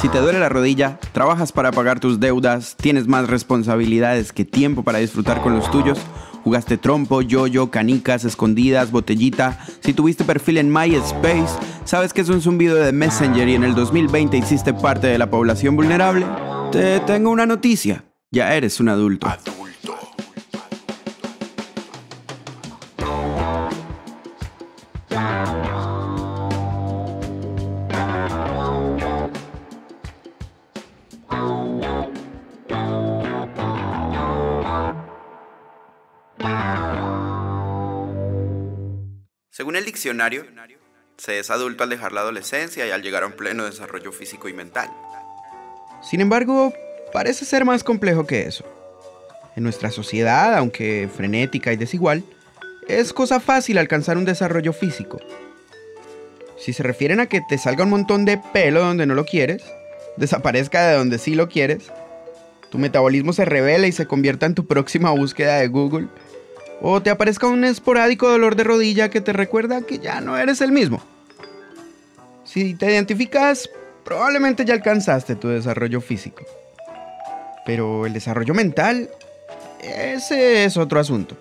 Si te duele la rodilla, trabajas para pagar tus deudas, tienes más responsabilidades que tiempo para disfrutar con los tuyos, jugaste trompo, yoyo, canicas, escondidas, botellita, si tuviste perfil en MySpace, sabes que es un zumbido de Messenger y en el 2020 hiciste parte de la población vulnerable, te tengo una noticia, ya eres un adulto. Según el diccionario, se es adulto al dejar la adolescencia y al llegar a un pleno desarrollo físico y mental. Sin embargo, parece ser más complejo que eso. En nuestra sociedad, aunque frenética y desigual, es cosa fácil alcanzar un desarrollo físico. Si se refieren a que te salga un montón de pelo donde no lo quieres, desaparezca de donde sí lo quieres, tu metabolismo se revela y se convierta en tu próxima búsqueda de Google, o te aparezca un esporádico dolor de rodilla que te recuerda que ya no eres el mismo. Si te identificas, probablemente ya alcanzaste tu desarrollo físico. Pero el desarrollo mental, ese es otro asunto.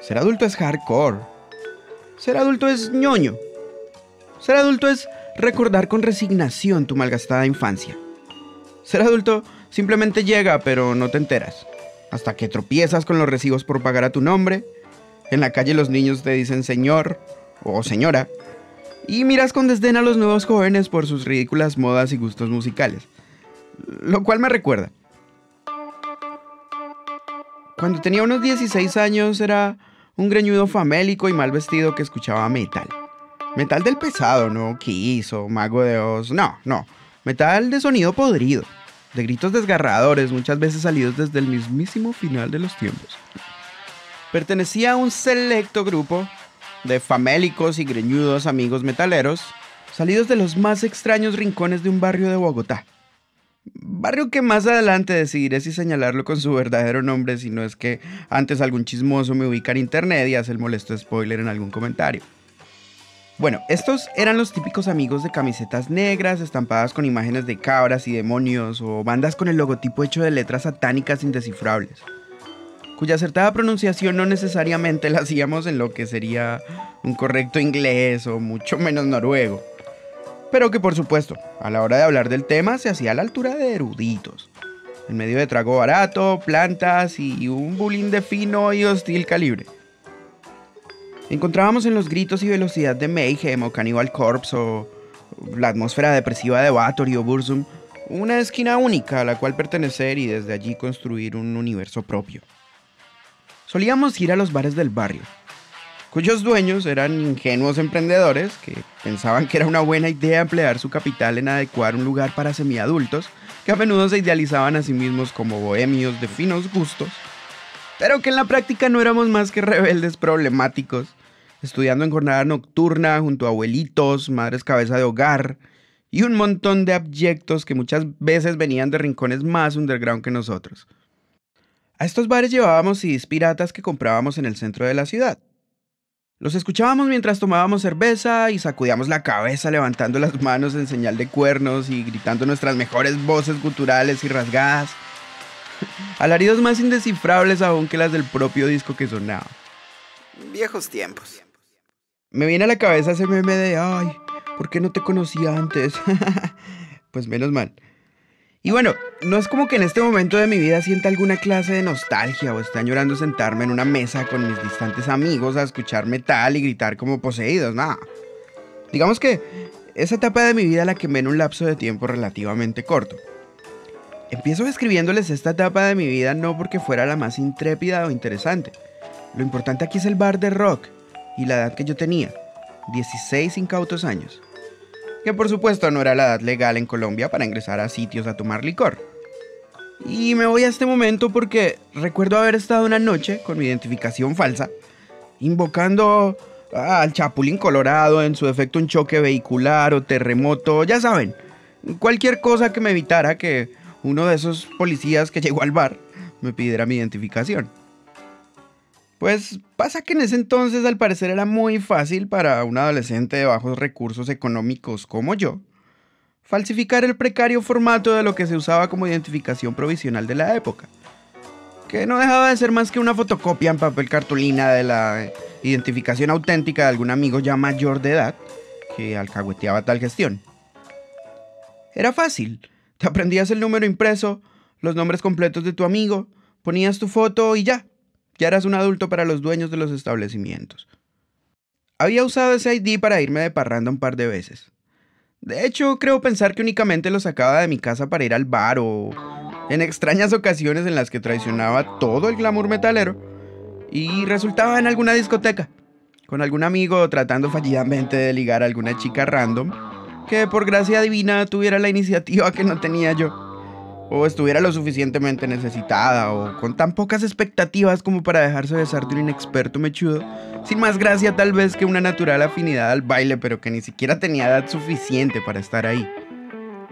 Ser adulto es hardcore. Ser adulto es ñoño. Ser adulto es recordar con resignación tu malgastada infancia. Ser adulto simplemente llega, pero no te enteras hasta que tropiezas con los recibos por pagar a tu nombre. En la calle los niños te dicen señor o señora. Y miras con desdén a los nuevos jóvenes por sus ridículas modas y gustos musicales. Lo cual me recuerda. Cuando tenía unos 16 años era un greñudo famélico y mal vestido que escuchaba metal. Metal del pesado, no Kiss o Mago de Oz, no, no. Metal de sonido podrido de gritos desgarradores, muchas veces salidos desde el mismísimo final de los tiempos. Pertenecía a un selecto grupo de famélicos y greñudos amigos metaleros, salidos de los más extraños rincones de un barrio de Bogotá. Barrio que más adelante decidiré si señalarlo con su verdadero nombre, si no es que antes algún chismoso me ubica en internet y hace el molesto spoiler en algún comentario. Bueno, estos eran los típicos amigos de camisetas negras estampadas con imágenes de cabras y demonios o bandas con el logotipo hecho de letras satánicas indescifrables, cuya acertada pronunciación no necesariamente la hacíamos en lo que sería un correcto inglés o mucho menos noruego, pero que por supuesto, a la hora de hablar del tema se hacía a la altura de eruditos, en medio de trago barato, plantas y un bullying de fino y hostil calibre. Encontrábamos en los gritos y velocidad de Mayhem o Cannibal Corpse o la atmósfera depresiva de Bathory o Burzum una esquina única a la cual pertenecer y desde allí construir un universo propio. Solíamos ir a los bares del barrio, cuyos dueños eran ingenuos emprendedores que pensaban que era una buena idea emplear su capital en adecuar un lugar para semiadultos que a menudo se idealizaban a sí mismos como bohemios de finos gustos pero que en la práctica no éramos más que rebeldes problemáticos, estudiando en jornada nocturna junto a abuelitos, madres cabeza de hogar y un montón de abyectos que muchas veces venían de rincones más underground que nosotros. A estos bares llevábamos CDs piratas que comprábamos en el centro de la ciudad. Los escuchábamos mientras tomábamos cerveza y sacudíamos la cabeza levantando las manos en señal de cuernos y gritando nuestras mejores voces guturales y rasgadas Alaridos más indescifrables aún que las del propio disco que sonaba. Viejos tiempos. Me viene a la cabeza ese meme de, ay, ¿por qué no te conocía antes? pues menos mal. Y bueno, no es como que en este momento de mi vida sienta alguna clase de nostalgia o esté añorando sentarme en una mesa con mis distantes amigos a escuchar metal y gritar como poseídos, nada. Digamos que esa etapa de mi vida la quemé en un lapso de tiempo relativamente corto. Empiezo describiéndoles esta etapa de mi vida no porque fuera la más intrépida o interesante. Lo importante aquí es el bar de rock y la edad que yo tenía, 16 incautos años. Que por supuesto no era la edad legal en Colombia para ingresar a sitios a tomar licor. Y me voy a este momento porque recuerdo haber estado una noche con mi identificación falsa, invocando al Chapulín Colorado, en su efecto un choque vehicular o terremoto, ya saben, cualquier cosa que me evitara que uno de esos policías que llegó al bar me pidiera mi identificación. Pues pasa que en ese entonces al parecer era muy fácil para un adolescente de bajos recursos económicos como yo falsificar el precario formato de lo que se usaba como identificación provisional de la época, que no dejaba de ser más que una fotocopia en papel cartulina de la identificación auténtica de algún amigo ya mayor de edad que alcahueteaba tal gestión. Era fácil, te aprendías el número impreso, los nombres completos de tu amigo, ponías tu foto y ya, ya eras un adulto para los dueños de los establecimientos. Había usado ese ID para irme de parranda un par de veces. De hecho, creo pensar que únicamente lo sacaba de mi casa para ir al bar o en extrañas ocasiones en las que traicionaba todo el glamour metalero y resultaba en alguna discoteca, con algún amigo tratando fallidamente de ligar a alguna chica random que por gracia divina tuviera la iniciativa que no tenía yo o estuviera lo suficientemente necesitada, o con tan pocas expectativas como para dejarse besar de un inexperto mechudo, sin más gracia tal vez que una natural afinidad al baile, pero que ni siquiera tenía edad suficiente para estar ahí.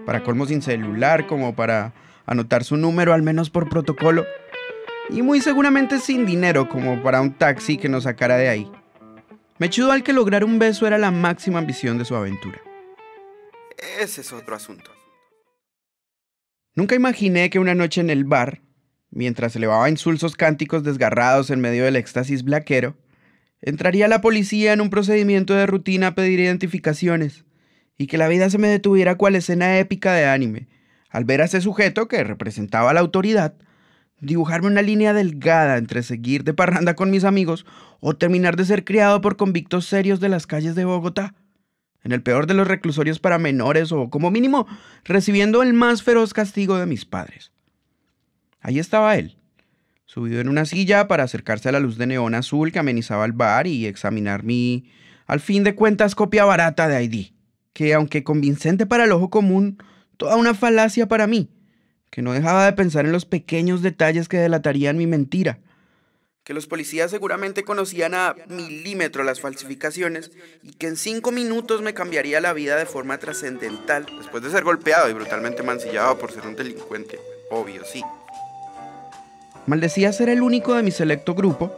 Para colmo sin celular, como para anotar su número al menos por protocolo, y muy seguramente sin dinero como para un taxi que nos sacara de ahí. Mechudo al que lograr un beso era la máxima ambición de su aventura. Ese es otro asunto. Nunca imaginé que una noche en el bar, mientras elevaba insulsos cánticos desgarrados en medio del éxtasis blaquero, entraría la policía en un procedimiento de rutina a pedir identificaciones, y que la vida se me detuviera cual escena épica de anime, al ver a ese sujeto que representaba a la autoridad, dibujarme una línea delgada entre seguir de parranda con mis amigos o terminar de ser criado por convictos serios de las calles de Bogotá en el peor de los reclusorios para menores o como mínimo recibiendo el más feroz castigo de mis padres. Ahí estaba él, subido en una silla para acercarse a la luz de neón azul que amenizaba el bar y examinar mi, al fin de cuentas, copia barata de ID, que aunque convincente para el ojo común, toda una falacia para mí, que no dejaba de pensar en los pequeños detalles que delatarían mi mentira que los policías seguramente conocían a milímetro las falsificaciones y que en cinco minutos me cambiaría la vida de forma trascendental después de ser golpeado y brutalmente mancillado por ser un delincuente. Obvio, sí. Maldecía ser el único de mi selecto grupo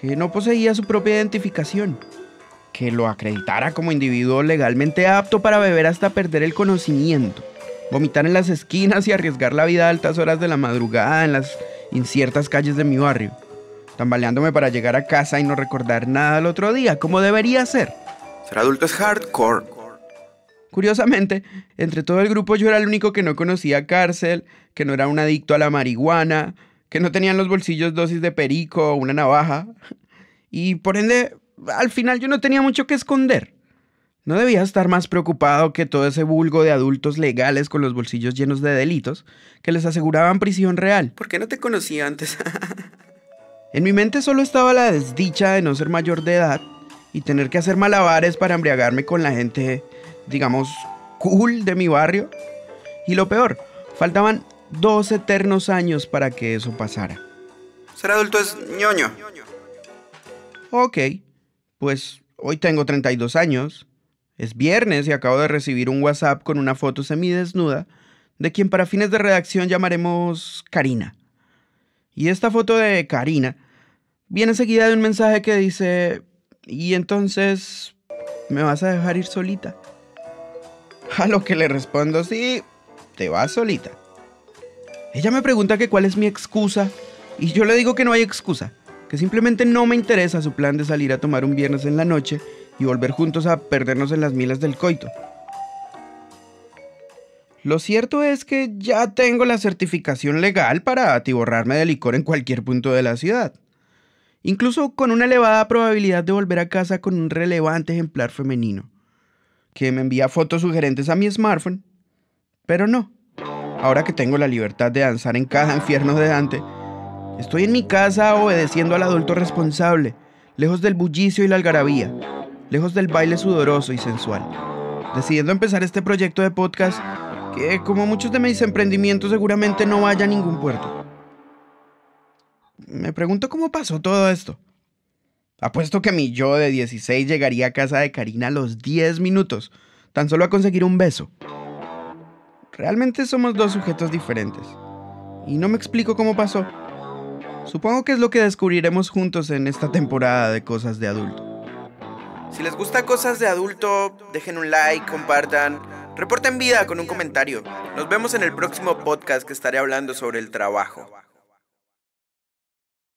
que no poseía su propia identificación, que lo acreditara como individuo legalmente apto para beber hasta perder el conocimiento, vomitar en las esquinas y arriesgar la vida a altas horas de la madrugada en las inciertas calles de mi barrio tambaleándome para llegar a casa y no recordar nada al otro día, como debería ser. Ser adulto es hardcore. Curiosamente, entre todo el grupo yo era el único que no conocía cárcel, que no era un adicto a la marihuana, que no tenía en los bolsillos dosis de perico o una navaja. Y por ende, al final yo no tenía mucho que esconder. No debía estar más preocupado que todo ese vulgo de adultos legales con los bolsillos llenos de delitos que les aseguraban prisión real. ¿Por qué no te conocía antes? En mi mente solo estaba la desdicha de no ser mayor de edad y tener que hacer malabares para embriagarme con la gente, digamos, cool de mi barrio. Y lo peor, faltaban dos eternos años para que eso pasara. Ser adulto es ñoño. Ok, pues hoy tengo 32 años. Es viernes y acabo de recibir un WhatsApp con una foto semidesnuda de quien para fines de redacción llamaremos Karina. Y esta foto de Karina viene seguida de un mensaje que dice, y entonces, ¿me vas a dejar ir solita? A lo que le respondo, sí, te vas solita. Ella me pregunta que cuál es mi excusa y yo le digo que no hay excusa, que simplemente no me interesa su plan de salir a tomar un viernes en la noche y volver juntos a perdernos en las milas del coito. Lo cierto es que ya tengo la certificación legal para atiborrarme de licor en cualquier punto de la ciudad. Incluso con una elevada probabilidad de volver a casa con un relevante ejemplar femenino, que me envía fotos sugerentes a mi smartphone. Pero no, ahora que tengo la libertad de danzar en cada infierno de Dante, estoy en mi casa obedeciendo al adulto responsable, lejos del bullicio y la algarabía, lejos del baile sudoroso y sensual, decidiendo empezar este proyecto de podcast que como muchos de mis emprendimientos seguramente no vaya a ningún puerto. Me pregunto cómo pasó todo esto. Apuesto que mi yo de 16 llegaría a casa de Karina a los 10 minutos, tan solo a conseguir un beso. Realmente somos dos sujetos diferentes. Y no me explico cómo pasó. Supongo que es lo que descubriremos juntos en esta temporada de Cosas de Adulto. Si les gusta Cosas de Adulto, dejen un like, compartan Reporten vida con un comentario. Nos vemos en el próximo podcast que estaré hablando sobre el trabajo.